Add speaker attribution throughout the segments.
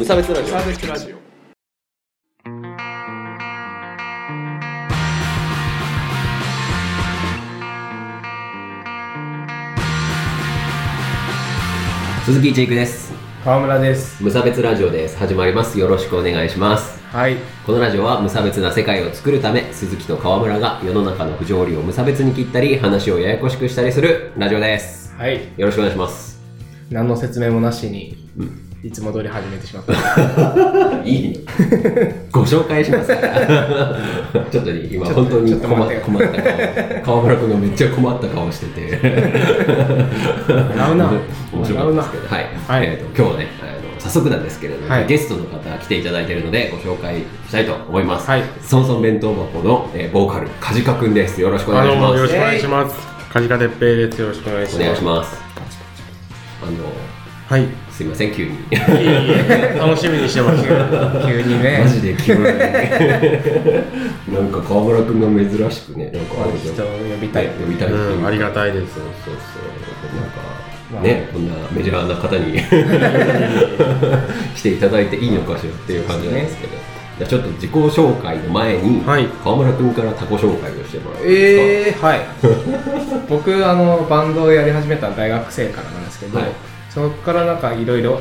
Speaker 1: 無差別ラジオ。
Speaker 2: サービスラジオ。
Speaker 1: 鈴木一育です。
Speaker 2: 川村です。
Speaker 1: 無差別ラジオです。始まります。よろしくお願いします。
Speaker 2: はい。
Speaker 1: このラジオは無差別な世界を作るため鈴木と川村が世の中の不条理を無差別に切ったり話をややこしくしたりするラジオです。
Speaker 2: はい。
Speaker 1: よろしくお願いします。
Speaker 2: 何の説明もなしに、いつも通り始めてしまった。
Speaker 1: いいご紹介します ちょっとね今本当に困っ
Speaker 2: 待って
Speaker 1: 困った顔。川村君がめっちゃ困った顔してて。
Speaker 2: 笑うな。
Speaker 1: 面白かったですけど。はい、
Speaker 2: はい。
Speaker 1: えーと今日はねあの早速なんですけれども、
Speaker 2: はい。
Speaker 1: ゲストの方来ていただいているのでご紹介したいと思います、
Speaker 2: はい。
Speaker 1: ソンソン弁当箱の、えーボーカル梶川くんです。よろしくお
Speaker 3: あ
Speaker 1: 願いします。
Speaker 3: のよろしくお願いします。カジカ哲平です。よろしくお願いします。
Speaker 1: お願いします。あの
Speaker 3: はい。い
Speaker 1: すいません急に。
Speaker 3: えいえ楽しみにしてました。
Speaker 2: 急にね。
Speaker 1: マジで急に。なんか川村くんが珍しくねなんかあれじゃん
Speaker 2: 人を呼びたい。
Speaker 1: 呼びたいう。
Speaker 3: うん、ありがたいです。
Speaker 1: そうそうそう。なんか、
Speaker 2: まあ
Speaker 1: ねこんなメジャーな方に 来ていただいていいのかしらっていう感じなんですけど、じゃあちょっと自己紹介の前に、
Speaker 3: はい。
Speaker 1: 川村君から他己紹介をしてもらっていいです
Speaker 2: えー、はい。僕あのバンドをやり始めた大学生からなんですけど、
Speaker 1: はい
Speaker 2: そこからなんかいろいろ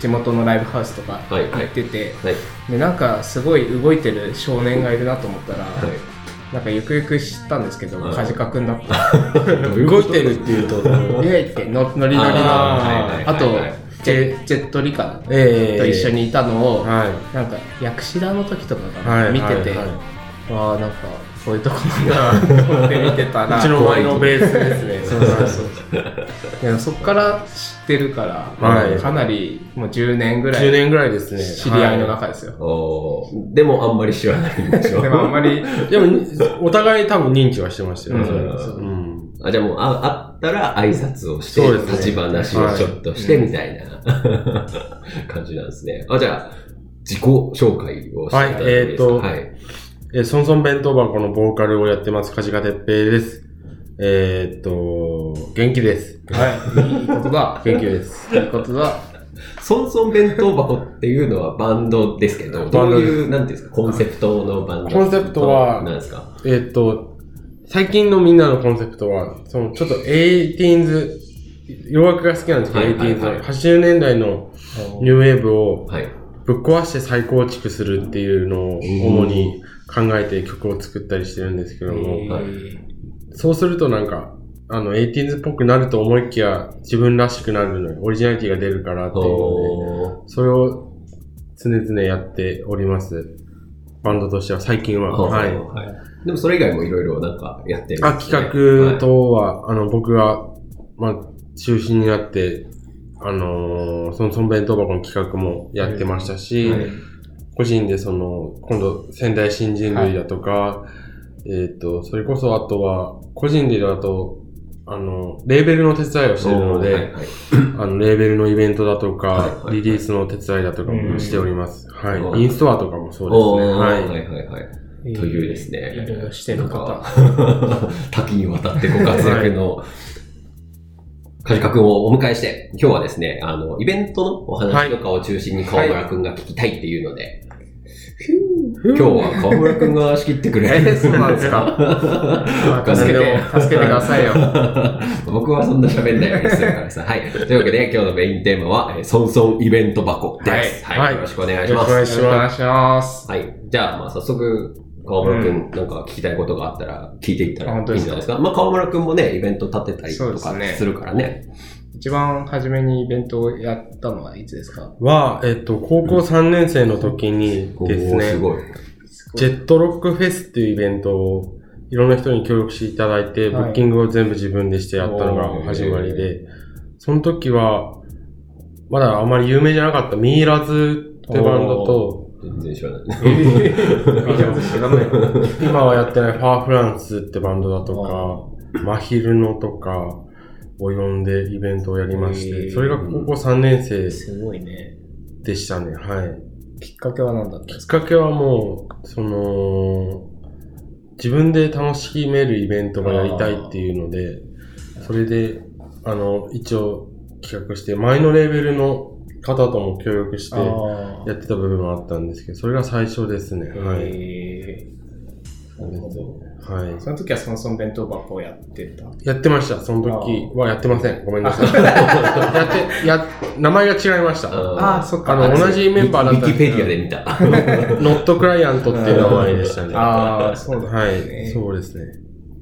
Speaker 2: 地元のライブハウスとか
Speaker 1: はい
Speaker 2: 行ってて、
Speaker 1: かはい
Speaker 2: でなんかすごい動いてる少年がいるなと思ったら、
Speaker 1: はい
Speaker 2: なんかゆくゆく知ったんですけど、
Speaker 1: はい
Speaker 2: 梶川くんだった。
Speaker 3: 動いてるっていうと、
Speaker 2: イエイってのノリノリの、
Speaker 1: あーはいはいはい
Speaker 2: あと
Speaker 1: はい
Speaker 2: ジェジェットリカ
Speaker 3: ええ
Speaker 2: と一緒にいたのを、
Speaker 3: はい。
Speaker 2: なんか薬師田の時とかかな、
Speaker 3: はい。
Speaker 2: 見てて、
Speaker 3: はいはい
Speaker 2: ああなんかそういうとこなんだなと思って見てたら
Speaker 3: うちの前のベースですね。
Speaker 2: そうそうそう。そこから知ってるから、
Speaker 3: はい。
Speaker 2: かなりもう10年ぐら
Speaker 3: 10
Speaker 2: い
Speaker 3: 年ぐらいですね。
Speaker 2: 知り合いの中ですよ、
Speaker 1: おー。でもあんまり知らないんでしょ
Speaker 2: でもあんまり。
Speaker 3: はい。でも、お互い多分認知はしてましたよね。
Speaker 1: うん。あじゃあもうあ会ったら挨拶をして、
Speaker 3: そうですね。
Speaker 1: 立ち話をちょっとしてみたいな、感じなんですね。あじゃあ自己紹介をしていただいていいですか？
Speaker 3: はい。
Speaker 1: はい
Speaker 3: えー、ソンソン弁当箱のボーカルをやってます、カジカ哲平です。えーっと、元気です。
Speaker 2: はいいいことだ
Speaker 3: 元気です。
Speaker 2: いいことだ
Speaker 1: ソンソン弁当箱っていうのはバンドですけど、どういう、なんていうんですか、コンセプトのバンド
Speaker 3: コンセプトは
Speaker 1: なんですか？
Speaker 3: えーっと、最近のみんなのコンセプトは、そのちょっと 18s、洋楽が好きなんですけど、
Speaker 1: はいはいはい
Speaker 3: 18s、80年代のニューウェーブを
Speaker 1: はい。
Speaker 3: ぶっ壊して再構築するっていうのを主に考えて曲を作ったりしてるんですけども、そうするとなんか、あの、18s っぽくなると思いきや、自分らしくなるのに、オリジナリティが出るからっていうので、
Speaker 1: お
Speaker 3: それを常々やっております。バンドとしては、最近は。
Speaker 1: ー
Speaker 3: はい。
Speaker 1: はい。でもそれ以外もいろいろなんかやってるん
Speaker 3: あ、企画等は、あの、僕が、まあ、中心になって、あのーその、その弁当箱の企画もやってましたし、
Speaker 1: はい
Speaker 3: 個人でその、今度、仙台新人類だとか、えっ、と、それこそあとは、個人でだと、あの、レーベルの手伝いをしているので、
Speaker 1: はいはい
Speaker 3: あの、レーベルのイベントだとか、
Speaker 1: はいはい
Speaker 3: リリースの手伝いだとかもしております。
Speaker 1: うん
Speaker 3: はい。インストアとかもそうですね。
Speaker 1: おー
Speaker 3: はい。
Speaker 1: はいはいはい。というですね
Speaker 2: いろいろしてる方
Speaker 1: 多岐にわたってご活躍の、梶川くんをお迎えして、今日はですね、あの、イベントのお話とかを中心に川村くんが聞きたいっていうので、今日は川村くんが仕切ってくれ。
Speaker 2: えーそうなんですか？ま あ助けて助けてくださいよ
Speaker 1: 僕はそんな喋んないようにするからさ。はい。というわけで、今日のメインテーマは、えーソンソンイベント箱です。はい。
Speaker 3: はい
Speaker 1: よろしくお願いします。
Speaker 3: よろしくお願いし
Speaker 2: ます
Speaker 1: はい。じゃあ、まあ、早速、川村くん、なんか聞きたいことがあったら、聞いていったらいいんじゃないですか？まあ、川村くんもね、イベント立てたりとか
Speaker 2: すね
Speaker 1: するからね。
Speaker 2: 一番初めにイベントをやったのはいつですか？
Speaker 3: は、えっ、と、高校3年生の時にですね、
Speaker 1: すごい。
Speaker 3: ジェットロックフェスっていうイベントをいろんな人に協力していただいて、
Speaker 2: はい。
Speaker 3: ブッキングを全部自分でしてやったのが始まりで、その時は、まだあまり有名じゃなかった。ミイラズってバンドと、
Speaker 1: 全然知らない。
Speaker 2: 知らない。
Speaker 3: 今はやってないファーフランスってバンドだとか、マヒルノとかを呼んでイベントをやりまして、それが高校3年生
Speaker 2: すごいね。
Speaker 3: でしたね。はい。
Speaker 2: きっかけは何だった？んです
Speaker 3: きっかけはもう、その、自分で楽しめるイベントがやりたいっていうので、それで、あの、一応企画して、前のレーベルの方とも協力して
Speaker 2: あ
Speaker 3: やってた部分もあったんですけど、それが最初ですね。
Speaker 2: あ。
Speaker 3: はい。
Speaker 2: なるほど。
Speaker 3: はい。
Speaker 2: その時はそもそも弁当箱をやってた？
Speaker 3: やってました。その時はやってません。ごめんなさい。やって、や、名前が違いました。
Speaker 2: ああ、そっか。
Speaker 3: あの、同じメンバーだったん
Speaker 1: ウィキペディア
Speaker 3: で
Speaker 1: で見た。
Speaker 3: ノットクライアントっていう名前でしたね。は
Speaker 2: ああ、そうだ、ね。
Speaker 3: い。そうですね。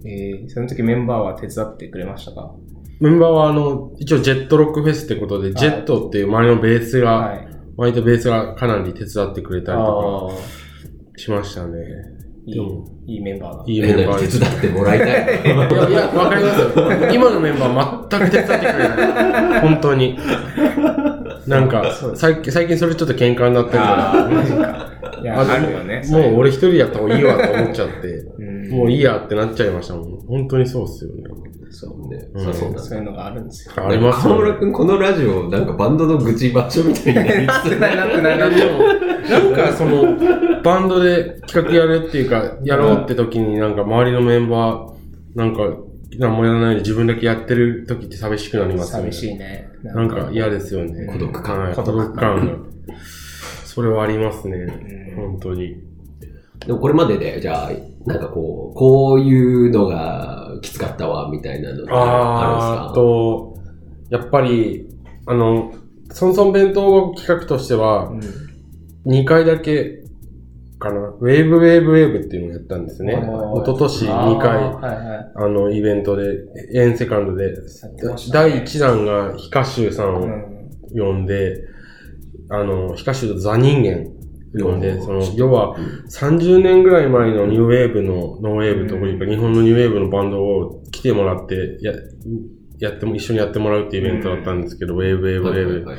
Speaker 2: えーその時メンバーは手伝ってくれましたか？
Speaker 3: メンバーはあの、一応ジェットロックフェスってことで、ジェットっていう周りのベースが、
Speaker 2: はい。
Speaker 3: 割とベースがかなり手伝ってくれたりとかしましたね。
Speaker 2: いい、いいメンバーだ。
Speaker 3: いいメンバー
Speaker 1: 手。伝ってもらいたい。
Speaker 3: いや、いや、わかりますよ。今のメンバー全く手伝ってくれない。本当に。なんか最近、最近それちょっと喧嘩になってるか
Speaker 2: マジか。いや、
Speaker 3: ら。
Speaker 2: あるよね。
Speaker 3: もう俺一人やった方がいいわと思っちゃって、
Speaker 2: うん、
Speaker 3: もういいやってなっちゃいましたもん。本当にそうっすよね。
Speaker 2: そう
Speaker 1: ね
Speaker 3: うん
Speaker 1: そうそうだ
Speaker 2: そういうのがあるんですよ。
Speaker 3: ありますよね。
Speaker 1: 河村くん、このラジオ、なんかバンドの愚痴場所みたいになりつつ
Speaker 2: ない
Speaker 3: なんでも、なんかその、バンドで企画やるっていうか、やろうって時になんか周りのメンバー、なんか、何もやらないで自分だけやってる時って寂しくなりますよね。
Speaker 2: 寂しいね。
Speaker 3: なんか嫌ですよね。
Speaker 1: 孤独感
Speaker 3: はい
Speaker 2: 孤独感。
Speaker 3: それはありますね。
Speaker 2: うん
Speaker 3: 本当に。
Speaker 1: でもこれまでで、じゃあ、なんかこう、こういうのがきつかったわ、みたいなのって
Speaker 3: あー
Speaker 1: あ
Speaker 3: あと、やっぱり、あの、ソンソン弁当企画としては
Speaker 2: う、ん。
Speaker 3: 2回だけかな、ウェーブウェーブウェーブっていうのをやったんですね。
Speaker 2: はいはいはい。
Speaker 3: 一昨年2
Speaker 2: あー
Speaker 3: 回、
Speaker 2: はいはい。
Speaker 3: あの、イベントで、エンセカンドで、第1弾がヒカシュウさんを
Speaker 2: うん
Speaker 3: 呼ん。で、あの、ヒカシューとザ人間呼ん。で、
Speaker 1: うん。
Speaker 3: その、要は、30年ぐらい前のニューウェーブの、ノーウェーブというか、日本のニューウェーブのバンドを来てもらって、や、やっても、一緒にやってもらうっていうイベントだったんですけど、ウェーブウェーブウェーブ。
Speaker 1: はいはいはい。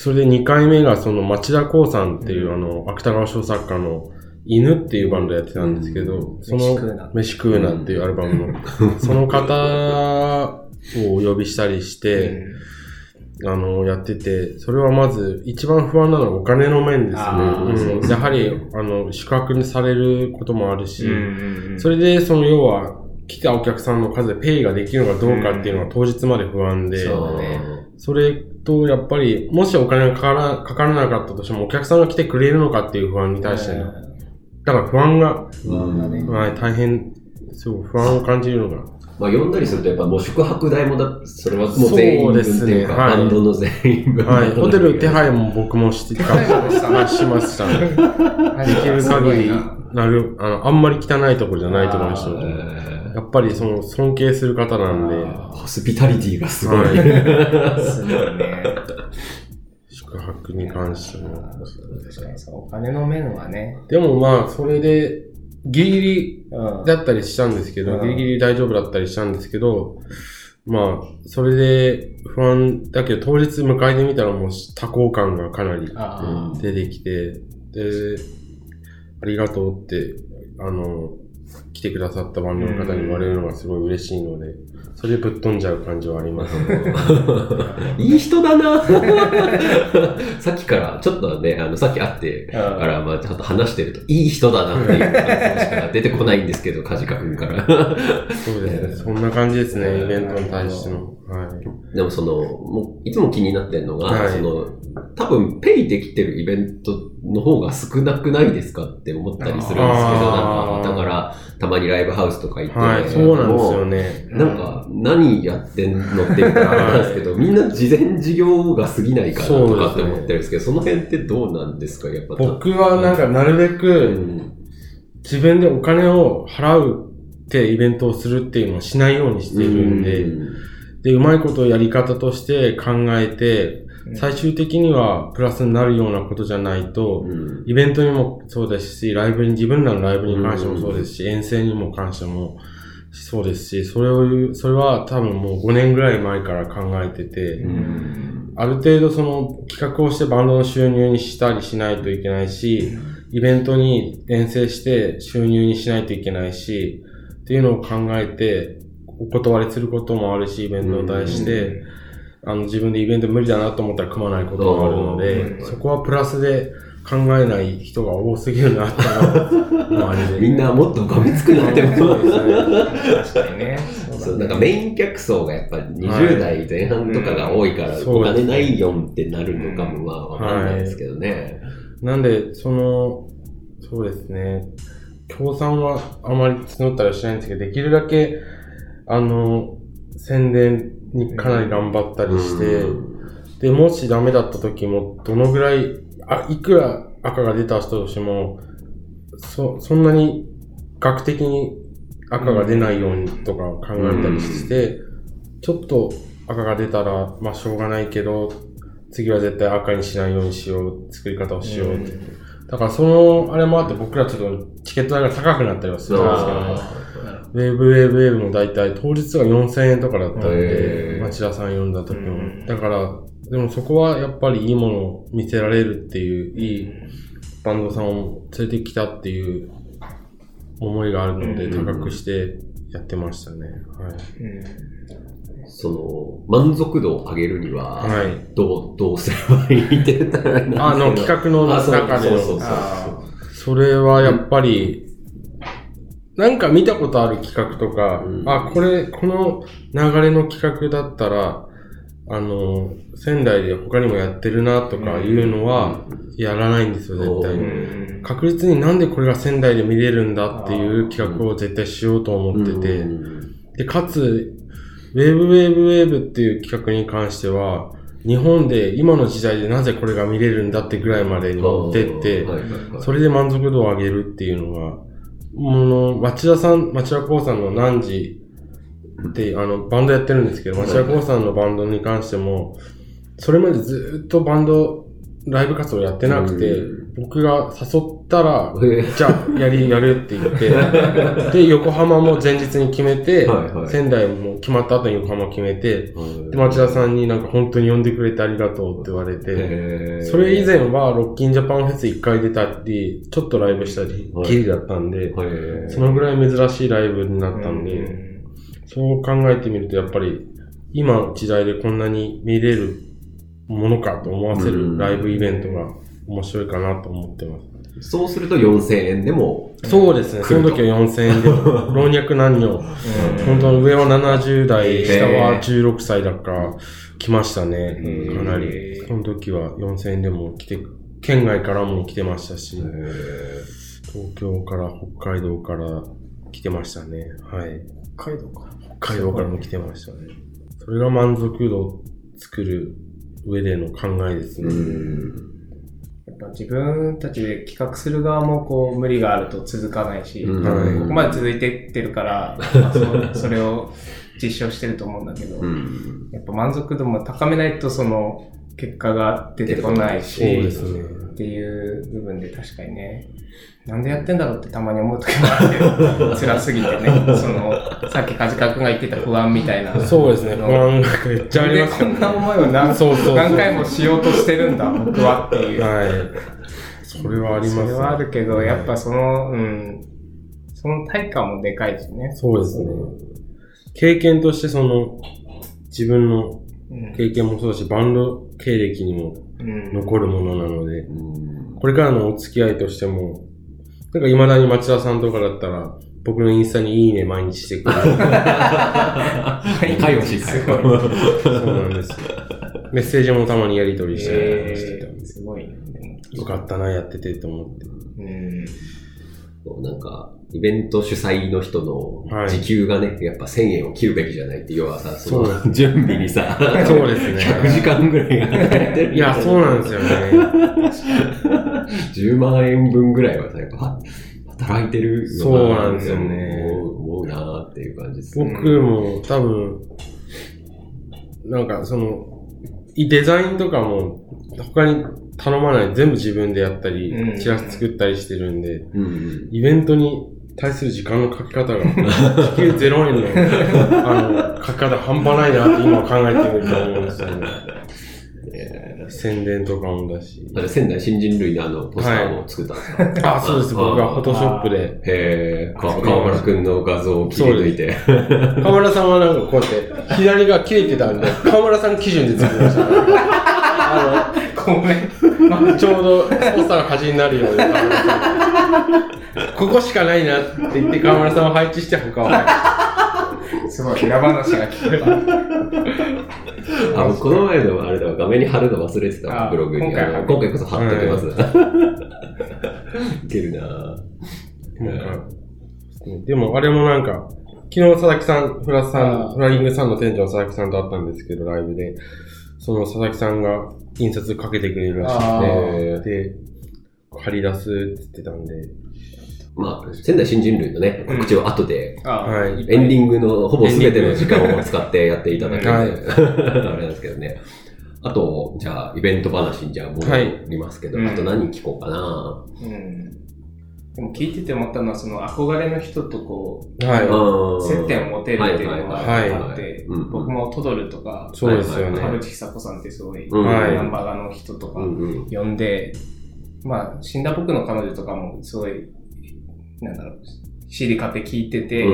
Speaker 3: それで2回目がその町田康さんっていう、あの、芥川賞作家の INU っていうバンドやってたんですけど、その、飯食うな。っていうアルバムの、その方をお呼びしたりして、あの、やってて、それはまず、一番不安なのはお金の面ですね。
Speaker 2: う
Speaker 3: うんやはり、あの、宿泊にされることもあるし、
Speaker 2: うん
Speaker 3: それで、その、要は、来たお客さんの数でペイができるのかどうかっていうのは当日まで不安で、
Speaker 2: そうだね
Speaker 3: それと、やっぱり、もしお金がかからかからなかったとしても、お客さんが来てくれるのかっていう不安に対しての、だから不安が、
Speaker 2: 不安だね。
Speaker 3: はい、大変、そう、不安を感じるのが。
Speaker 1: まあ、呼んだりすると、やっぱもう宿泊代もだ、それはもう全員分っていうか、
Speaker 3: そうですねはい
Speaker 1: バンドの全員分。
Speaker 3: はい、ホテル手配も僕もしてた、はいしましたね。できる限り、なる、あの、あんまり汚いところじゃないところにしやっぱりその尊敬する方なんで、
Speaker 1: ーホスピタリティがすごい。
Speaker 3: はい
Speaker 2: すごいね。
Speaker 3: 宿泊に関しても。
Speaker 2: 確かにそう、お金の面はね。
Speaker 3: でもまあ、それで、ギリギリ
Speaker 2: うん。
Speaker 3: だったりしたんですけど、
Speaker 2: うん
Speaker 3: ギリギリ大丈夫だったりしたんですけど、まあ、それで不安だけど、当日迎えてみたらもう多幸感がかなり
Speaker 2: あ
Speaker 3: 出てきて、で、ありがとうって、あの、来てくださったバンドの方に言われるのがすごい嬉しいので、それでぶっ飛んじゃう感じはありますね。
Speaker 1: いい人だな さっきから、ちょっとね、あの、さっき会って
Speaker 2: あ。
Speaker 1: から、まあ、ちょっと話してると、いい人だなっていう感想しか出てこないんですけど、カジカ君から。
Speaker 3: そうですね。そんな感じですね、イベントに対しての。はい。
Speaker 1: でもその、もう、いつも気になってるのが、
Speaker 3: はい
Speaker 1: その、多分、ペイできてるイベントの方が少なくないですかって思ったりするんですけど、なんか、だから、たまにライブハウスとか行って、
Speaker 3: はい、そうなんですよね。
Speaker 1: なんか、何やってんのって言ったらあれなんですけど、みんな事前事業が過ぎないかなとかって思ってるんですけど、その辺ってどうなんですか？やっぱ。
Speaker 3: 僕はなんかなるべ
Speaker 1: う
Speaker 3: く
Speaker 1: ん、
Speaker 3: 自分でお金を払うってイベントをするっていうのをしないようにしているんで、で、うまいことをやり方として考えて、最終的にはプラスになるようなことじゃないと、
Speaker 1: うん。
Speaker 3: イベントにもそうですし、ライブに、自分らのライブに関してもそうですし、遠征にも関してもそうですし、それを言う、それは多分もう5年ぐらい前から考えてて、
Speaker 1: うん。
Speaker 3: ある程度その企画をしてバンドの収入にしたりしないといけないし、イベントに遠征して収入にしないといけないし、っていうのを考えて、お断りすることもあるし、イベントに対して、あの自分でイベント無理だなと思ったら組まないこともあるの
Speaker 2: う
Speaker 3: で、
Speaker 2: ん。
Speaker 3: そこはプラスで考えない人が多すぎるなって周りで。
Speaker 1: みんなもっとがめつくなっても
Speaker 3: そう。
Speaker 2: 確かにね。そう
Speaker 1: そう、なんかメイン客層がやっぱり20代前半とかが多いから、
Speaker 3: うん
Speaker 1: お金ないよんってなるのかもまあわかんないですけどね。
Speaker 3: なんで、その、そうですね。協賛はあまり募ったりはしないんですけど、できるだけ、あの、宣伝にかなり頑張ったりして、
Speaker 1: うん
Speaker 3: で、もしダメだった時も、どのぐらい、あ、いくら赤が出た人としても、そ、そんなに額的に赤が出ないようにとか考えたりして、ちょっと赤が出たら、まあしょうがないけど、次は絶対赤にしないようにしよう、作り方をしようって。だからその、あれもあって僕らちょっとチケット代が高くなったりはするんですけど、
Speaker 1: あ
Speaker 3: ウェーブウェーブウェーブも大体当日が4000円とかだったん
Speaker 1: へ
Speaker 3: で、
Speaker 1: ー。
Speaker 3: 町田さん呼んだ時も。
Speaker 2: うん。
Speaker 3: だから、でもそこはやっぱりいいものを見せられるっていう、いいバンドさんを連れてきたっていう思いがあるので、
Speaker 1: うん。
Speaker 3: 高くしてやってましたね。はい。
Speaker 1: その、満足度を上げるには、
Speaker 3: はい。
Speaker 1: どう、どうすればいいって言ったら
Speaker 3: あの、企画の中での。
Speaker 1: そうそうそう
Speaker 2: あ
Speaker 3: それはやっぱり、なんか見たことある企画とか、
Speaker 1: うん。
Speaker 3: あ、これ、この流れの企画だったら、あの、仙台で他にもやってるなとかいうのは、やらないんですよ、絶対
Speaker 1: う
Speaker 3: に。
Speaker 2: ん。
Speaker 3: 確実になんでこれが仙台で見れるんだっていう企画を絶対しようと思ってて、
Speaker 1: うん。
Speaker 3: で、かつ、ウェーブウェーブウェーブっていう企画に関しては、日本で今の時代でなぜこれが見れるんだってぐらいまでに持ってって、それで満足度を上げるっていうのが、もの、町田さん、町田光さんの何時って、あの、バンドやってるんですけど、町田光さんのバンドに関しても、それまでずっとバンド、ライブ活動やってなくて
Speaker 1: う、
Speaker 3: 僕が誘ったら、
Speaker 1: へ
Speaker 3: じゃあ、やり、やるって言って、で、横浜も前日に決めて
Speaker 1: はいはい、
Speaker 3: 仙台も決まった後に横浜決めて、
Speaker 1: ー
Speaker 3: で、町田さんになんか本当に呼んでくれてありがとうって言われて、それ以前はロッキンジャパンフェス1回出たり、ちょっとライブしたり
Speaker 1: は、い。
Speaker 3: ギリだったんで、そのぐらい珍しいライブになったんで、
Speaker 2: うん
Speaker 3: そう考えてみるとやっぱり、今の時代でこんなに見れるものかと思わせ
Speaker 1: うん。
Speaker 3: るライブイベントが面白いかなと思ってます。
Speaker 1: そうすると4000円でも、
Speaker 3: そうですね、その時は4000円で、老若男女、本当に上は70代、下は16歳だから来ましたねかなり。その時は4000円でも来て、県外からも来てましたし、東京から北海道から来てましたね。はい。
Speaker 2: 北海道か。
Speaker 3: 北海道からも来てましたね。それが満足度を作る上での考えです
Speaker 1: う
Speaker 3: ね。
Speaker 2: ぱ自分たちで企画する側もこう無理があると続かないし、
Speaker 1: うん
Speaker 3: はい
Speaker 2: ここまで続いてってるから、まあそそれを実証してると思うんだけど、
Speaker 1: うん
Speaker 2: やっぱ満足度も高めないとその結果が出てこないし、
Speaker 3: ね。
Speaker 2: っていう部分で確かにね、なんでやってんだろうってたまに思う時もあるけど、辛すぎてね、その、さっき梶川くんが言ってた不安みたいな。
Speaker 3: そうですね。不安がめっちゃありますよね。
Speaker 2: でこんな思いを何
Speaker 3: そうそうそう
Speaker 2: 何回もしようとしてるんだ、僕はっていう。
Speaker 3: はい。それはあります
Speaker 2: そ
Speaker 3: ね。
Speaker 2: れはあるけど、やっぱ
Speaker 3: はい
Speaker 2: その、うん、その対価もでかいですね。
Speaker 3: そうですね。経験としてその、自分の
Speaker 2: うん。
Speaker 3: 経験もそうだし、バンド経歴にも
Speaker 2: うん
Speaker 3: 残るものなので、
Speaker 1: うん
Speaker 3: これからのお付き合いとしても、なんか未だに町田さんとかだったら、僕のインスタにいいね毎日してくれる。
Speaker 1: 仲良しかよ
Speaker 3: そうなんですよ。メッセージもたまにやり取りしたり
Speaker 2: え
Speaker 3: してて、
Speaker 2: ー、すごいね。
Speaker 3: よかったな、やっててと思って。
Speaker 2: うん。
Speaker 1: なんか、イベント主催の人の
Speaker 3: はい
Speaker 1: 時給がね、やっぱ1000円を切るべきじゃないって、要はさ、その準備にさ、
Speaker 3: そうですね。
Speaker 1: 100時間ぐらいがかかってる
Speaker 3: いや、そうなんですよね。
Speaker 1: 10万円分ぐらいはさ、やっぱ働いてるの
Speaker 3: そうなんですよね
Speaker 1: 思うなーっていう感じです。
Speaker 3: 僕も多分、なんかその、デザインとかも他に頼まない全部自分でやったり
Speaker 2: う、ん
Speaker 3: チラシ作ったりしてるんで、
Speaker 1: うんうん。
Speaker 3: イベントに対する時間のかけ方が、時給0円の、あの、かけ方半端ないなって今考えてみると思うんですよね。宣伝とかもだし。
Speaker 1: あれ仙台新人類のあの、ポスターを作ったんですか、
Speaker 3: あ、そうです。僕がフォトショップで。
Speaker 1: へえ、か川村くんの画像を切り抜いて。
Speaker 3: 河村さんはなんかこうやって、左が切れてたんで、河村さん基準で作りました。あ
Speaker 2: ごめん。
Speaker 3: の、ちょうどポスターが端になるように、ここしかないなって言って河村さんを配置して他は配置
Speaker 2: すごい、裏話が聞こえた。
Speaker 1: あ、もうこの前のあれだわ、画面に貼るの忘れてた、ブログに。
Speaker 2: 今回
Speaker 1: 今回こそ貼っときます。いけるな。
Speaker 3: でもあれもなんか、昨日佐々木さん、フラさ
Speaker 2: あ
Speaker 3: ん、フライングさんの店長佐々木さんと会ったんですけど、ライブで、その佐々木さんが印刷かけてくれるらし
Speaker 2: あ
Speaker 3: くて、で、借り出すって言ってたんで、
Speaker 1: まあ、仙台新人類のね、告知を後で、
Speaker 2: あ
Speaker 3: はい。
Speaker 1: エンディングのほぼ全ての時間を使ってやっていただける、
Speaker 3: はい。
Speaker 1: あれなんですけどね。あと、じゃあ、イベント話にじゃあ戻りますけど、
Speaker 2: はい。
Speaker 1: あと何聞こうかな。
Speaker 2: うん。でも聞いてて思ったのは、その憧れの人とこう、
Speaker 3: はい。
Speaker 1: うん
Speaker 2: 接点を持てるっていうのが
Speaker 3: はい。
Speaker 2: あって
Speaker 1: うん、
Speaker 2: 僕もトドルとか、
Speaker 3: そうですよね。
Speaker 1: はい
Speaker 2: 田淵久子さんってすごい、ナンバガの人とか呼んで、まあ、死んだ僕の彼女とかもすごい、なんだろう、CD 買って聞いてて、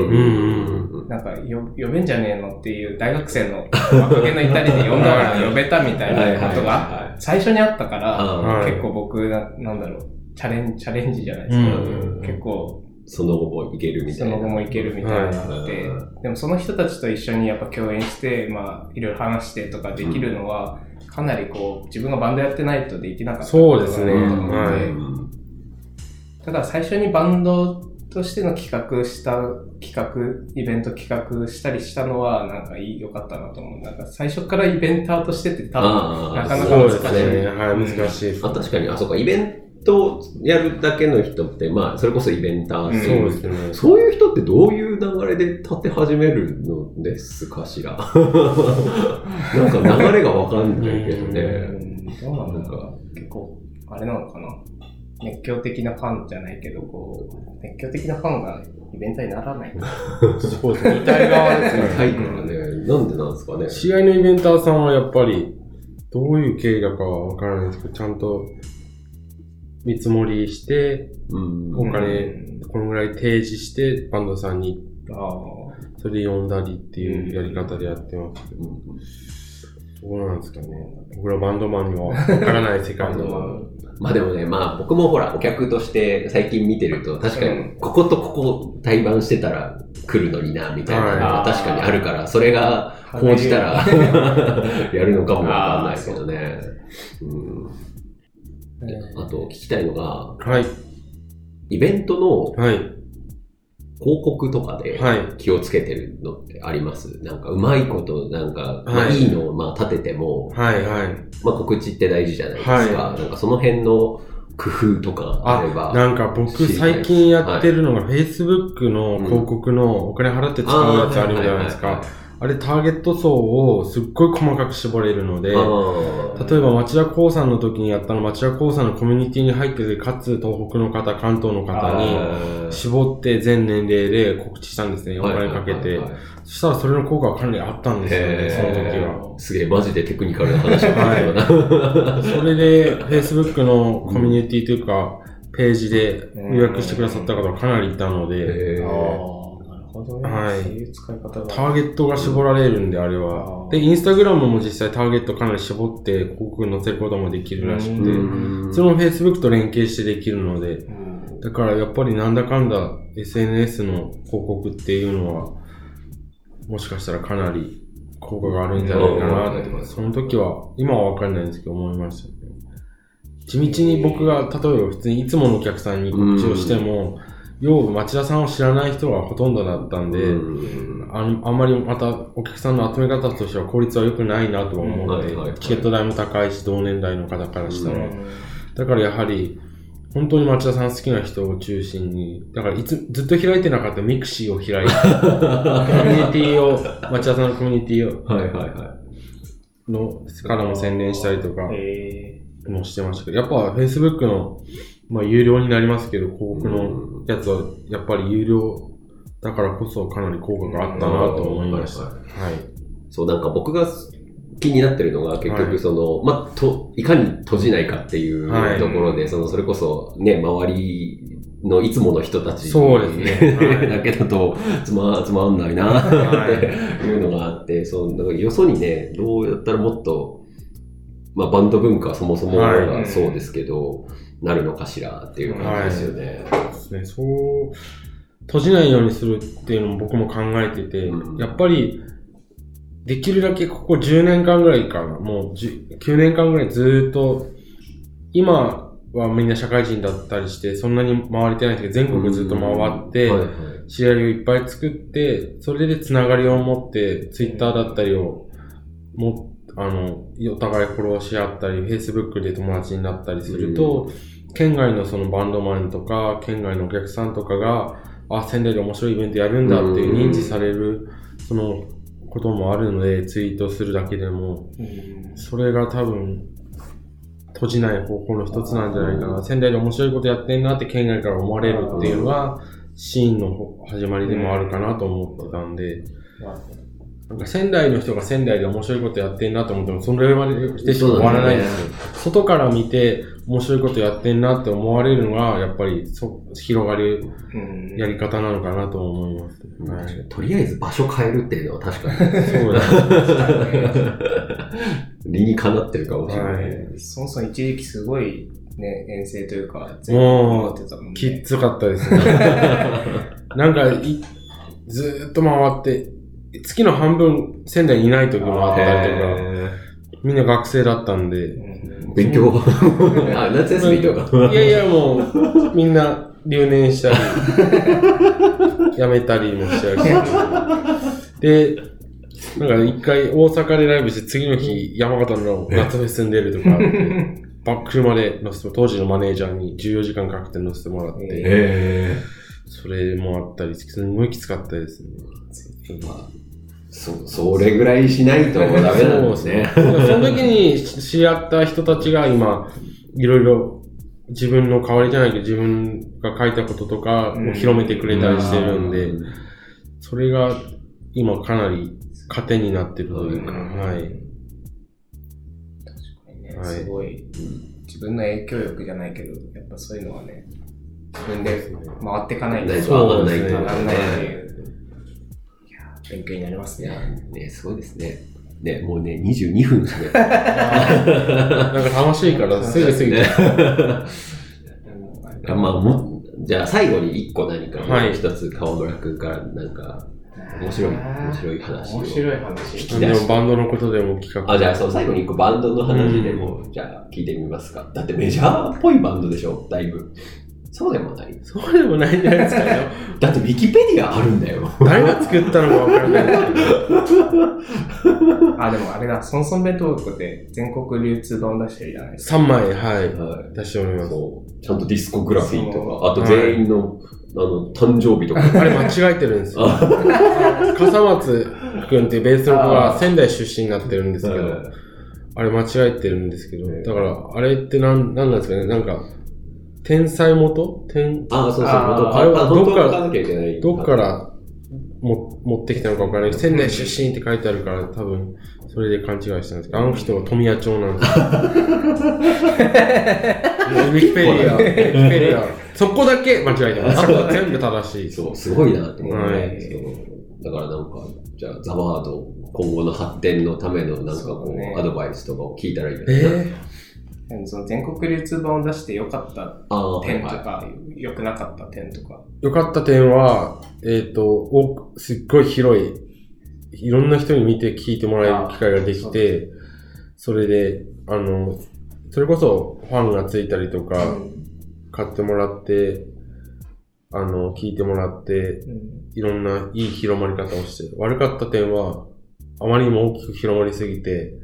Speaker 2: なんかよ呼べんじゃねえのっていう大学生の若気の至りで呼んだから呼べたみたいなことが最初にあったから、
Speaker 3: はい。
Speaker 2: 結構僕な、なんだろう、チャレンチャレンジじゃないですか。
Speaker 3: うん
Speaker 2: 結構、
Speaker 1: その後もいけるみたいな。
Speaker 2: その後もいけるみたいなのって、
Speaker 1: は
Speaker 2: でもその人たちと一緒にやっぱ共演して、まあ、いろいろ話してとかできるのは、かなりこう、自分がバンドやってないとできなかった
Speaker 3: そうですねはい
Speaker 1: うん
Speaker 2: ただ最初にバンドとしての企画した、企画、イベント企画したりしたのは、なんかいい、良かったなと思う。なんか最初からイベンターとしてって多分、なかなか難しい。
Speaker 3: ですね。はい、難しい。
Speaker 1: あ確かに、あ、そうか、イベントやるだけの人って、まあ、それこそイベンターって
Speaker 2: うん
Speaker 3: そ
Speaker 1: いうう
Speaker 3: ですね。
Speaker 1: そういう人ってどういう流れで立て始めるのですかしら？なんか流れがわかんないけど
Speaker 2: う
Speaker 1: ね。
Speaker 2: んどうなのか、結構、あれなのかな。熱狂的なファンじゃないけど、こう、熱狂的なファンがイベンターにならない。
Speaker 3: そうですね。
Speaker 2: 見たい側ですよね。
Speaker 1: はいからね。なんでなんですかね。
Speaker 3: 試合のイベンターさんはやっぱり、どういう経緯だかはわからないですけど、ちゃんと見積もりして、
Speaker 1: うん。
Speaker 3: お金
Speaker 2: うん
Speaker 3: このぐらい提示して、バンドさんに。それで呼んだりっていうやり方でやってますけど、
Speaker 1: うん
Speaker 3: どうなんですかね。僕らバンドマンにはわからない世界
Speaker 2: バンドマ
Speaker 3: の。
Speaker 2: ン
Speaker 1: まあでもね、まあ僕もほら、お客として最近見てると、確かに
Speaker 2: うん、
Speaker 1: こことここ対バンしてたら来るのにな、みたいなのが
Speaker 2: はい
Speaker 1: 確かにあるから、それが報じたら やるのかもわかんないけどね。うんあと聞きたいのが、
Speaker 3: はい、
Speaker 1: イベントの
Speaker 3: はい、
Speaker 1: 広告とかで
Speaker 3: はい。
Speaker 1: 気をつけてるのってあります？なんかうまいこと、なんか、まあ
Speaker 3: はい
Speaker 1: いいのをまあ立てても、
Speaker 3: はい、はい。
Speaker 1: まあ告知って大事じゃないですか。
Speaker 3: はい
Speaker 1: なんかその辺の工夫とかあれば。
Speaker 3: なんか僕最近やってるのが Facebook の広告のお金払って使うやつあるじゃないですか。あれターゲット層をすっごい細かく絞れるので、例えば町田光さんの時にやったの町田光さんのコミュニティに入ってる、かつ東北の方、関東の方に絞って全年齢で告知したんですね、お金かけて
Speaker 1: はいはい。はい。はい
Speaker 3: そしたらそれの効果はかなりあったんですよね、その時は。
Speaker 1: すげえ、マジでテクニカルな話を聞いたよな。
Speaker 3: それで Facebook のコミュニティというか、ページで予約してくださった方がかなりいたので、
Speaker 2: ほどね。
Speaker 3: はい
Speaker 2: そういう使い方が。
Speaker 3: ターゲットが絞られるんで、あれは。で、インスタグラムも実際ターゲットかなり絞って広告に載せることもできるらしくて、
Speaker 1: うん
Speaker 3: それも Facebook と連携してできるので、
Speaker 2: うん
Speaker 3: だからやっぱりなんだかんだ SNS の広告っていうのは、もしかしたらかなり効果があるんじゃないかなって、
Speaker 1: うん
Speaker 3: その時は、今はわかんないんですけど思いましたね。地道に僕が、例えば普通にいつものお客さんに告知をしても、要は町田さんを知らない人がほとんどだったんで、
Speaker 1: うん。
Speaker 3: あのあんまりまたお客さんの集め方としては効率は良くないなとは思って、
Speaker 1: うんはいはいはい。
Speaker 3: チケット代も高いし、同年代の方からしたら。
Speaker 1: う
Speaker 3: だからやはり、本当に町田さん好きな人を中心に、だからいつ、ずっと開いてなかったミクシーを開いて、コミュニティを、町田さんのコミュニティを、
Speaker 1: はいはいは
Speaker 3: の、からも宣伝したりとか
Speaker 2: え
Speaker 3: もしてましたけど、やっぱ Facebook の、まあ有料になりますけど、広告の
Speaker 1: うん
Speaker 3: やつはやっぱり有料だからこそかなり効果があったなと思いました。
Speaker 1: うん
Speaker 3: はい。
Speaker 1: そう、なんか僕が気になってるのが結
Speaker 3: はい。
Speaker 1: 局その、まあ、と、いかに閉じないかっていう
Speaker 3: はい。
Speaker 1: ところで、その、それこそね、周りのいつもの人たち
Speaker 3: そうですね。はい。
Speaker 1: だけだと、つま、つまんないなっていうのがあって、そう、だからよそにね、どうやったらもっと、まあ、バンド文化はそもそも
Speaker 3: はい。
Speaker 1: がそうですけど、なるのかしらっていう感じですよね。
Speaker 3: ですね。そう、閉じないようにするっていうのも僕も考えてて、
Speaker 1: うん。
Speaker 3: やっぱり、できるだけここ10年間ぐらいかな、もう10 9年間ぐらいずーっと、今はみんな社会人だったりして、そんなに回れてないけど、全国ずっと回って、
Speaker 1: はいはい。
Speaker 3: 知り合いをいっぱい作って、それでつながりを持って、ツイッターだったりを、も、あの、お互いフォローし合ったり、Facebook で友達になったりすると、県外のそのバンドマンとか、県外のお客さんとかが、あ、仙台で面白いイベントやるんだっていう認知される、その、こともあるので、ツイートするだけでも、
Speaker 2: うん。
Speaker 3: それが多分、閉じない方法の一つなんじゃないかな。仙台で面白いことやってんなって県外から思われるっていうのが、シーンの始まりでもあるかなと思ってたんで、
Speaker 2: な
Speaker 3: んか仙台の人が仙台で面白いことやってんなと思っても、それまでしてしか終わらないんですよ。外から見て面白いことやってんなって思われるのが、やっぱりそ広がる
Speaker 2: うん
Speaker 3: やり方なのかなと思います。はい、
Speaker 1: とりあえず場所変えるっていうのは確かに
Speaker 3: そうだ。
Speaker 1: 理にかなってるかもしれない。
Speaker 3: はい
Speaker 2: そもそも一時期すごいね、遠征というか、
Speaker 3: もう
Speaker 2: 回ってたもんね。
Speaker 3: きっつかったですね。なんかい、ずーっと回って、月の半分仙台にいない時もあったりとか、
Speaker 1: へ
Speaker 3: みんな学生だったんで、
Speaker 1: 勉強 あ、夏休みとか。
Speaker 3: いやいやもう、みんな留年したり、辞めたりもしちゃうし。で、なんか一回大阪でライブして次の日山形の夏フェスに出るとかあって、バック車で乗せて、当時のマネージャーに14時間かけて乗せてもらって、
Speaker 1: へ
Speaker 3: それもあったり、すごいきつかったですね。
Speaker 1: そ、それぐらいしないとダメなんですね。
Speaker 3: その時に知り合った人たちが今、いろいろ自分の代わりじゃないけど、自分が書いたこととかを広めてくれたりしてるんで、それが今かなり糧になってるというか、
Speaker 1: うん。
Speaker 3: はい。
Speaker 2: 確かにね、
Speaker 3: はい。
Speaker 2: すごい、自分の影響力じゃないけど、やっぱそういうのはね、自分で回っていかないと
Speaker 1: ないと
Speaker 3: 上がんな
Speaker 2: んないっていう。
Speaker 1: ね
Speaker 2: 勉強になりますね。、
Speaker 1: ね、すごいですね。ね、もうね、22分ですね。
Speaker 3: なんか楽しいから すぐ過ぎて。
Speaker 1: あまあ、も、じゃあ最後に一個何か、
Speaker 3: はい
Speaker 1: 一つ川村くんからなんか、面白い、面白い話を。
Speaker 2: 面白い話。
Speaker 1: い
Speaker 3: でもバンドのことでも企画。
Speaker 1: あ、じゃあそう、最後に一個バンドの話でも、じゃあ聞いてみますか。だってメジャーっぽいバンドでしょだいぶ。そうでもない。
Speaker 3: そうでもないんじゃないですかね。
Speaker 1: だってウィキペディアあるんだよ。
Speaker 3: 誰が作ったのかわからないですけど。
Speaker 2: あ、でもあれだ、ソンソン弁当箱で全国流通版出してるじゃないですか。
Speaker 3: 3枚、はい。
Speaker 1: はい。
Speaker 3: 出しております。
Speaker 1: ちゃんとディスコグラフィーとか、あと全員の、あの、誕生日とか。
Speaker 3: あれ間違えてるんですよ。笠松くんっていうベースの子が仙台出身になってるんですけど、あれ間違えてるんですけど、だから、あれってなん、なんなんですかねなんか、天才元？天、
Speaker 1: ああ、そうそう。
Speaker 2: あ
Speaker 3: あれはどっから
Speaker 1: 書かなきゃいけない。
Speaker 3: どっからも持ってきたのかわからない仙台出身って書いてあるから、多分、それで勘違いしたんですけど、あの人は富谷町なんですよ。ウィキペディア、ウィキペディア。そこだけ間違えてます。あとは全部正しい。
Speaker 1: そう、すごいなって思うだからなんか、じゃあ、ザワード、今後の発展のためのなんかこう、アドバイスとかを聞いたらいいん
Speaker 3: え
Speaker 1: じゃない
Speaker 3: ー？
Speaker 2: その全国流通版を出して良かった点と
Speaker 1: は
Speaker 2: か、良くなかった点とか。
Speaker 3: 良かった点は、えっ、と、おすっごい広い、いろんな人に見て聞いてもらえる機会ができ
Speaker 2: あ
Speaker 3: て、それで、あの、それこそファンがついたりとか、買ってもらって、あの、聞いてもらって、
Speaker 2: うん。
Speaker 3: いろんないい広まり方をして、悪かった点は、あまりにも大きく広まりすぎて、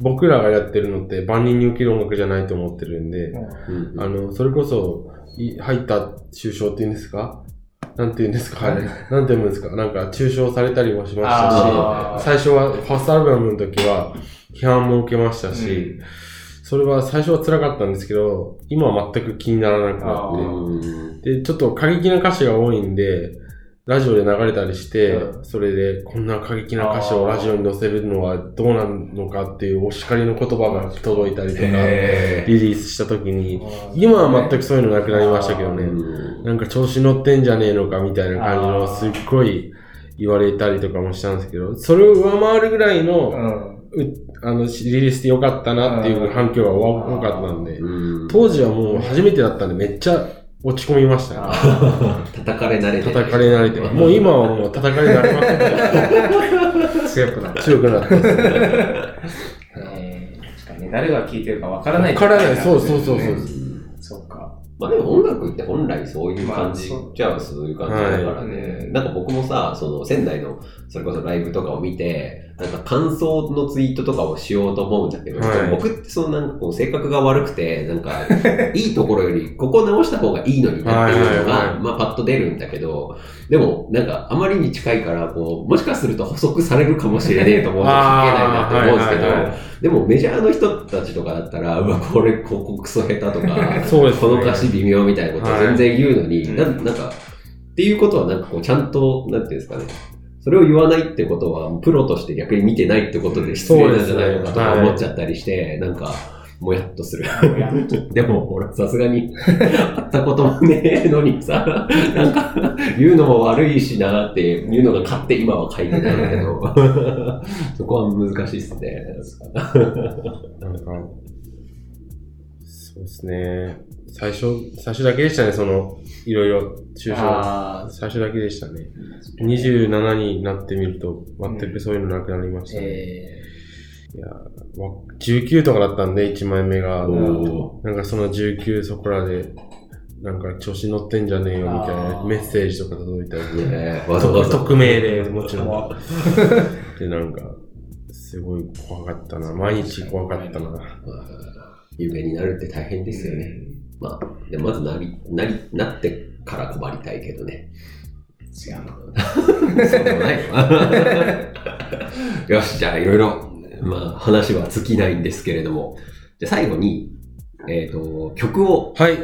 Speaker 3: 僕らがやってるのって万人に受ける音楽じゃないと思ってるんで、
Speaker 1: い。うん。
Speaker 3: あの、それこそ、い入った抽象っていうんですか？なんて言うんですか？はい。なんて言うんですか？なんか、抽象されたりもしましたし、最初は、ファーストアルバムの時は、批判も受けましたし、それは最初は辛かったんですけど、今は全く気にならなくな
Speaker 2: あ
Speaker 3: っ
Speaker 1: うん
Speaker 3: て、で、ちょっと過激な歌詞が多いんで、ラジオで流れたりして、
Speaker 2: う
Speaker 3: それで、こんな過激な歌詞をラジオに載せるのはどうなのかっていうお叱りの言葉が届いたりとか、
Speaker 1: へ
Speaker 3: リリースした時に、今は全くそういうのなくなりましたけどね。
Speaker 1: うん
Speaker 3: なんか調子乗ってんじゃねえのかみたいな感じのすっごい言われたりとかもしたんですけど、それを上回るぐらいの、
Speaker 2: うん。
Speaker 3: うあの、リリースでよかったなっていう反響が多かったんで、
Speaker 1: うん
Speaker 3: 当時はもう初めてだったんでめっちゃ落ち込みましたね。
Speaker 1: 叩かれ慣れて。
Speaker 3: 叩かれ慣れてます。もう今はもう叩かれ慣れませんけ
Speaker 2: 強くなった
Speaker 3: ど。強くなってます。
Speaker 2: えー確かに誰が聴いてるかわからない
Speaker 3: わからない。そうそうそうそう。
Speaker 2: そっか。
Speaker 1: まあでも音楽って本来そういう感じ
Speaker 2: まあそう
Speaker 1: じゃあそういう感じだからね。
Speaker 2: はい
Speaker 1: なんか僕もさ、その仙台のそれこそライブとかを見て、なんか感想のツイートとかをしようと思うんだけど、
Speaker 3: はい。
Speaker 1: 僕ってそのなんかこう性格が悪くて、なんか いいところよりここ直した方がいいのになっていうのが
Speaker 3: は、
Speaker 1: まあパッと出るんだけど、でもなんかあまりに近いから、こう、もしかすると補足されるかもしれねえと思うと書けないなって思うんですけど
Speaker 3: あーはいはいは、
Speaker 1: でもメジャーの人たちとかだったら、うわ、これここクソ下手とか、
Speaker 3: そうですね。
Speaker 1: この歌詞微妙みたいなことを全然言うのに、
Speaker 2: はい。
Speaker 1: なんなんか、っていうことはなんかこうちゃんと、なんていうんですかね、それを言わないってことは、プロとして逆に見てないってことで失礼なんじゃないのかとか思っちゃったりして、なんか、もやっとする。でも、俺さすがに、会ったこともねえのにさ、なんか、言うのも悪いしなっていうのが勝って今は書いてないんだけど、そこは難しいっすね。
Speaker 3: なんか、そうですね。最初、最初だけでしたね、その、いろいろ、抽象。
Speaker 2: あ
Speaker 3: 最初だけでしたね。27になってみると、全くそういうのなくなりましたね。
Speaker 2: え
Speaker 3: いや、わ19とかだったんで、1枚目が。
Speaker 1: お
Speaker 3: なんかその19そこらで、なんか調子乗ってんじゃねえよみたいなメッセージとか届いたり
Speaker 1: ね。
Speaker 3: 匿名でもちろん。
Speaker 2: 怖
Speaker 3: で、なんか、すごい怖かったな。毎日怖かったな。
Speaker 1: まあ有名になるって大変ですよね。まあ、でまずなり、なり、なってから困りたいけどね。
Speaker 2: 違うな。
Speaker 1: そうでもないわよし、じゃあいろいろ、まあ話は尽きないんですけれども、じゃあ最後に、えっ、と、曲を、
Speaker 3: はい。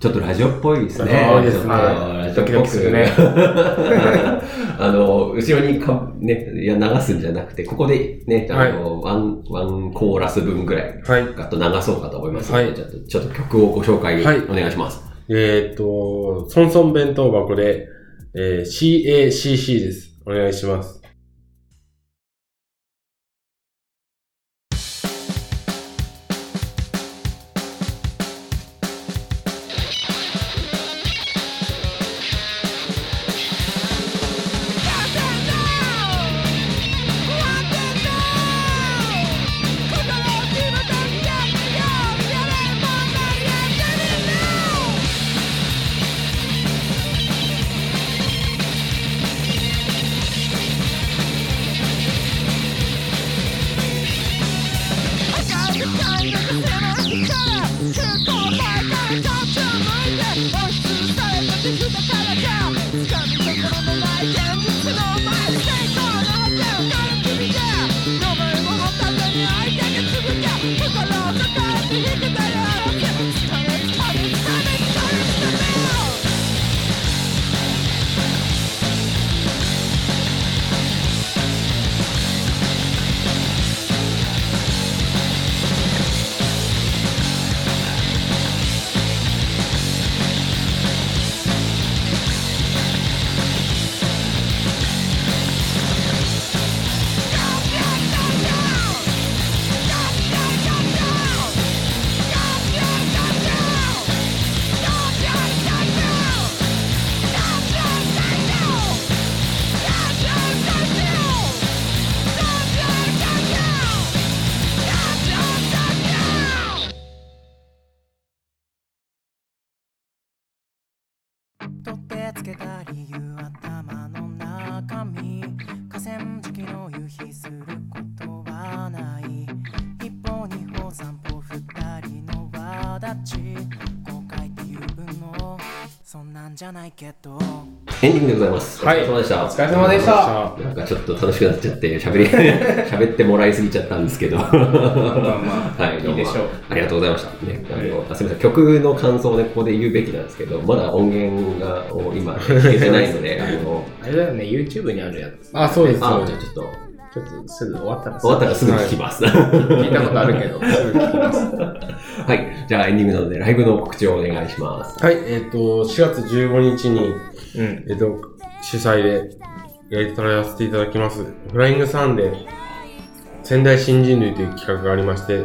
Speaker 1: ちょっとラジオっぽいですね。
Speaker 3: ラジオっぽいですね
Speaker 1: ラジオっぽく
Speaker 2: するね
Speaker 1: あの、後ろにか、ね、いや流すんじゃなくて、ここでね、あの、ワン、ワンコーラス分ぐらい、
Speaker 3: はい。
Speaker 1: ガッと流そうかと思いますので、
Speaker 3: はい
Speaker 1: ちょっと、ちょっと曲をご紹介
Speaker 3: はい
Speaker 1: お願いします。
Speaker 3: えーっと、ソンソン弁当箱で、えー CACC です。お願いします。
Speaker 4: ゃないけど
Speaker 1: エンディングでございます。
Speaker 2: はい
Speaker 1: お疲れ様でした。
Speaker 2: お疲れ様でした。
Speaker 1: なんかちょっと楽しくなっちゃって、喋り、喋ってもらいすぎちゃったんですけど。
Speaker 2: まあまあ、
Speaker 1: はい、どうも
Speaker 2: いいでしょう。
Speaker 1: ありがとうございました。ね、あの、あすみません、曲の感想をね、ここで言うべきなんですけど、まだ音源が、を今、聞けてないので、あの、
Speaker 2: あれだよね、YouTube にあるやつ。
Speaker 3: あ、そうです。そう
Speaker 1: あ、
Speaker 3: です
Speaker 1: じゃあちょっと、
Speaker 2: ちょっとすぐ終わったら
Speaker 1: 終わったらすぐ聞きます。は
Speaker 2: 聞いたことあるけど、すぐ聞きます。
Speaker 1: い、じゃあエンディングなので、ライブの告知をお願いします。
Speaker 3: はい、えーっと、4月15日に、
Speaker 2: うん。
Speaker 3: えーっと、主催でやりたらせていただきます。フライングサンデー、仙台新人類という企画がありまして、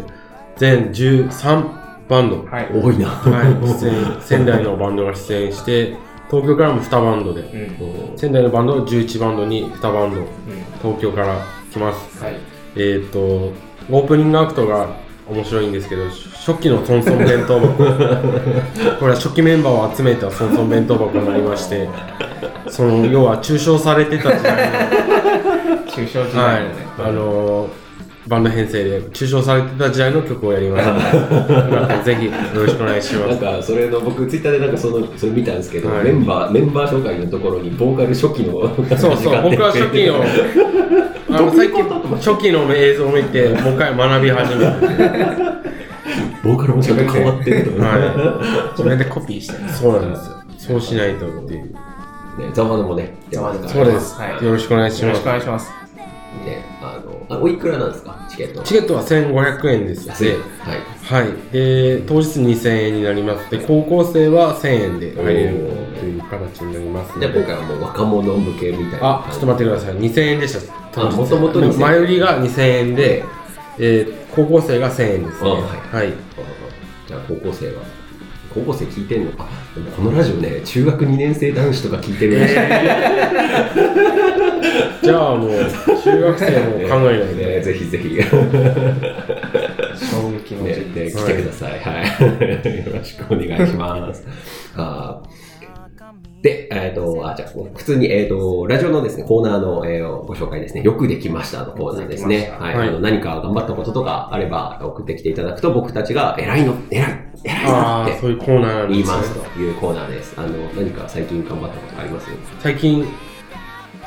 Speaker 3: 全13バンド。
Speaker 2: はい。
Speaker 1: 多いな。
Speaker 3: はい、仙台のバンドが出演して、東京からも2バンドで、
Speaker 2: うん。
Speaker 3: 仙台のバンド11バンドに2バンド、
Speaker 2: うん。
Speaker 3: 東京から来ます。
Speaker 2: はい。
Speaker 3: えっ、と、オープニングアクトが面白いんですけど、初期のソンソン弁当箱。これは初期メンバーを集めたソンソン弁当箱になりまして、その、要は中傷されてた時代
Speaker 2: 中小時
Speaker 3: の、はい
Speaker 2: 代のね。、
Speaker 3: あのーバンド編成で中傷されてた時代の曲をやりました。よかったらぜひよろしくお願いします。
Speaker 1: なんか、それの、僕、ツイッターでなんかその、それ見たんですけど、
Speaker 3: はい
Speaker 1: メンバー、メンバー紹介のところに、ボーカル初期の、
Speaker 3: そうそう、僕は初期の、あの、さっき初期の映像を見て、もう一回学び始めて、
Speaker 1: ボーカルもちゃんと変わってると思う。
Speaker 3: は
Speaker 2: 自分でコピーして。
Speaker 3: そうなんですよ。そうしないとっていう。
Speaker 1: ね、ザワードもね、出ますから
Speaker 3: そうです。
Speaker 2: はい
Speaker 3: よろしくお願いし
Speaker 2: よろしく
Speaker 3: ます。
Speaker 2: お願いします。
Speaker 1: ね、あの、あ、おいくらなんですかチケットは。
Speaker 3: チケットは1500円です。
Speaker 1: 安い。
Speaker 3: で
Speaker 1: はい。
Speaker 3: はい。で、当日2000円になります。で、高校生は1000円で入れるという形になりますの
Speaker 1: じゃあ
Speaker 3: で。
Speaker 1: 今回はもう若者向けみたいな
Speaker 3: あ、ちょっと待ってください。2000円でした。
Speaker 1: あ元々2000円
Speaker 3: 前売りが2000円で、えー高校生が1000円ですね。
Speaker 1: あ
Speaker 3: はい。
Speaker 1: じゃあ高校生は高校生聞いてんのか。このラジオね中学2年生男子とか聞いてるらしい、
Speaker 3: じゃあもう、中学生も考えない
Speaker 1: ね
Speaker 3: で。
Speaker 1: ぜひぜひ、ね
Speaker 2: 衝撃の
Speaker 1: ね、
Speaker 2: 事実。
Speaker 1: 来てください、はい、よろしくお願いします。あーで、えっ、と、あ、じゃあ、普通に、えっ、と、ラジオのですね、コーナーの、えーご紹介ですね。よくできましたのコーナーですね。はい。
Speaker 3: はい
Speaker 1: あの何か頑張ったこととかあれば送ってきていただくと、僕たちが、偉いの、偉い、偉いな
Speaker 3: ああ、
Speaker 1: って
Speaker 3: そういうコーナーね
Speaker 1: 言いますというコーナーです。あの、何か最近頑張ったことあります？
Speaker 3: 最近、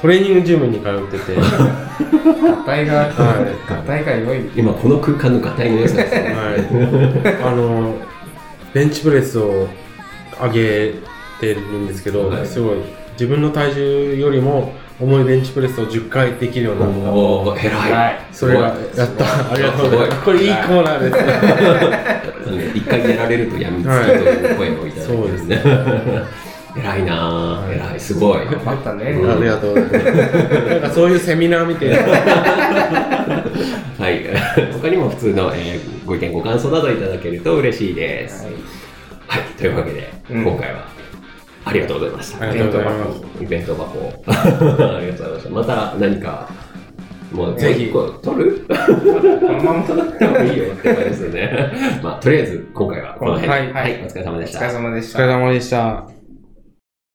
Speaker 3: トレーニングジムに通ってて、
Speaker 2: 合体が、
Speaker 3: はい
Speaker 2: 合体が良い。
Speaker 1: 今、この空間の合体の良さですね。
Speaker 3: はい、あの、ベンチプレスを上げてるんですけど、
Speaker 1: はい
Speaker 3: すごい、自分の体重よりも重いベンチプレスを10回できるようになった。
Speaker 1: おー、偉い。
Speaker 2: はい。
Speaker 3: それが、やった。ありがとうございます。これいいコーナーです。
Speaker 1: 一回やられるとやみつきという声をいただいてますね。偉いなぁ、偉い、すごい。
Speaker 2: 頑張ったね。
Speaker 1: うん
Speaker 3: ありがとうございます。なんかそういうセミナー見て、
Speaker 1: はい。他にも普通の、えーご意見、ご感想などいただけると嬉しいです。
Speaker 2: はい
Speaker 1: はい。というわけで、
Speaker 2: うん
Speaker 1: 今回はありがとうございました。
Speaker 3: ありがとうございます。
Speaker 1: イベント箱。ありがとうございました。また何か、もうぜひ取る？
Speaker 2: このまま
Speaker 1: 取っても いいよって感じですよね。まあ、とりあえず今回はこの辺で。
Speaker 3: はい
Speaker 1: はい。お疲れ様でした
Speaker 2: お疲れ。様でし
Speaker 3: お疲れ
Speaker 2: た。
Speaker 3: 様でした。